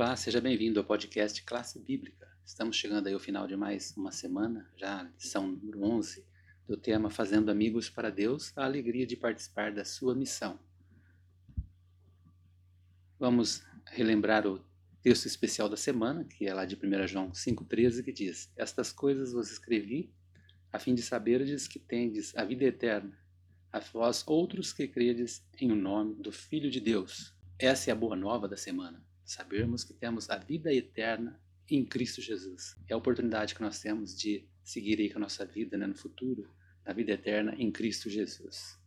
Olá, seja bem-vindo ao podcast Classe Bíblica. Estamos chegando aí ao final de mais uma semana, já lição número 11, do tema Fazendo Amigos para Deus, a alegria de participar da sua missão. Vamos relembrar o texto especial da semana, que é lá de 1 João 5,13, que diz: Estas coisas vos escrevi, a fim de saberdes que tendes a vida eterna, a vós outros que credes em o nome do Filho de Deus. Essa é a boa nova da semana sabermos que temos a vida eterna em Cristo Jesus. É a oportunidade que nós temos de seguir aí com a nossa vida né, no futuro, na vida eterna em Cristo Jesus.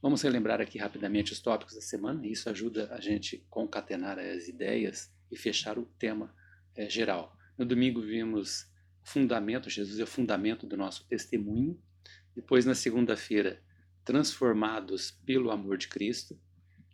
Vamos relembrar aqui rapidamente os tópicos da semana, isso ajuda a gente concatenar as ideias e fechar o tema é, geral. No domingo vimos o fundamento, Jesus é o fundamento do nosso testemunho. Depois, na segunda-feira, transformados pelo amor de Cristo.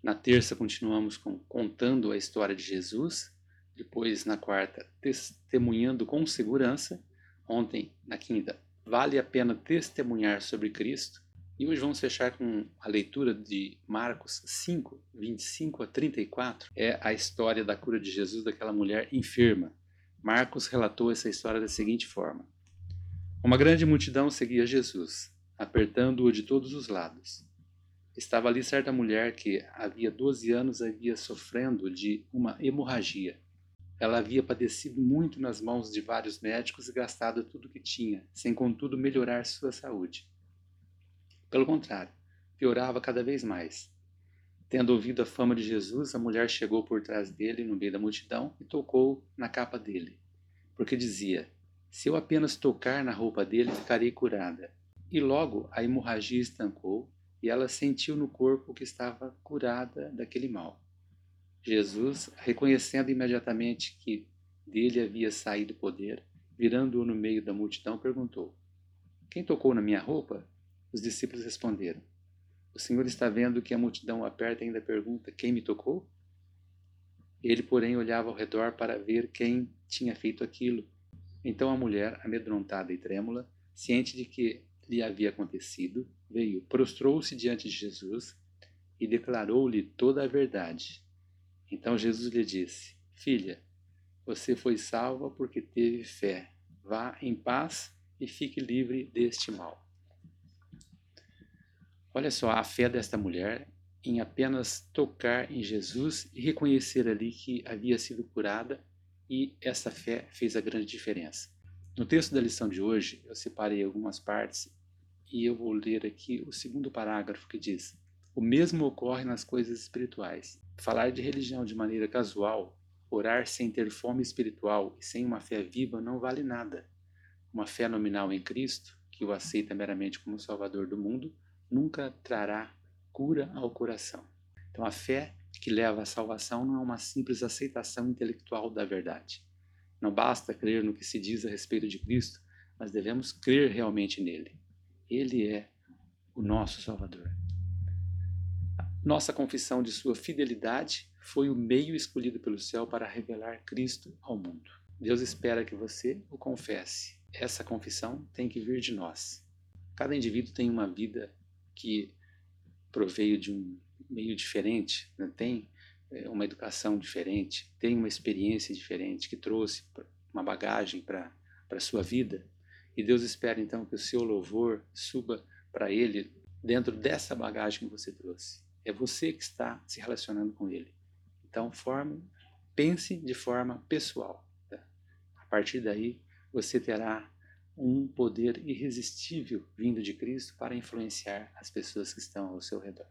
Na terça, continuamos com, contando a história de Jesus. Depois, na quarta, testemunhando com segurança. Ontem, na quinta, vale a pena testemunhar sobre Cristo. E hoje vamos fechar com a leitura de Marcos 5, 25 a 34. É a história da cura de Jesus daquela mulher enferma. Marcos relatou essa história da seguinte forma: Uma grande multidão seguia Jesus, apertando-o de todos os lados. Estava ali certa mulher que havia 12 anos havia sofrendo de uma hemorragia. Ela havia padecido muito nas mãos de vários médicos e gastado tudo o que tinha, sem contudo melhorar sua saúde. Pelo contrário, piorava cada vez mais. Tendo ouvido a fama de Jesus, a mulher chegou por trás dele no meio da multidão e tocou na capa dele, porque dizia: Se eu apenas tocar na roupa dele, ficarei curada. E logo a hemorragia estancou e ela sentiu no corpo que estava curada daquele mal. Jesus, reconhecendo imediatamente que dele havia saído poder, virando-o no meio da multidão, perguntou: Quem tocou na minha roupa? Os discípulos responderam: O Senhor está vendo que a multidão aperta e ainda pergunta: Quem me tocou? Ele, porém, olhava ao redor para ver quem tinha feito aquilo. Então a mulher, amedrontada e trêmula, ciente de que lhe havia acontecido, veio, prostrou-se diante de Jesus e declarou-lhe toda a verdade. Então Jesus lhe disse: Filha, você foi salva porque teve fé. Vá em paz e fique livre deste mal. Olha só a fé desta mulher em apenas tocar em Jesus e reconhecer ali que havia sido curada, e essa fé fez a grande diferença. No texto da lição de hoje, eu separei algumas partes e eu vou ler aqui o segundo parágrafo que diz: O mesmo ocorre nas coisas espirituais. Falar de religião de maneira casual, orar sem ter fome espiritual e sem uma fé viva não vale nada. Uma fé nominal em Cristo, que o aceita meramente como Salvador do mundo, nunca trará cura ao coração. Então, a fé que leva à salvação não é uma simples aceitação intelectual da verdade. Não basta crer no que se diz a respeito de Cristo, mas devemos crer realmente nele. Ele é o nosso Salvador. Nossa confissão de sua fidelidade foi o meio escolhido pelo céu para revelar Cristo ao mundo. Deus espera que você o confesse. Essa confissão tem que vir de nós. Cada indivíduo tem uma vida que proveio de um meio diferente, né? tem é, uma educação diferente, tem uma experiência diferente que trouxe uma bagagem para a sua vida. E Deus espera então que o seu louvor suba para Ele dentro dessa bagagem que você trouxe. É você que está se relacionando com Ele. Então, forme, pense de forma pessoal. Tá? A partir daí, você terá um poder irresistível vindo de Cristo para influenciar as pessoas que estão ao seu redor.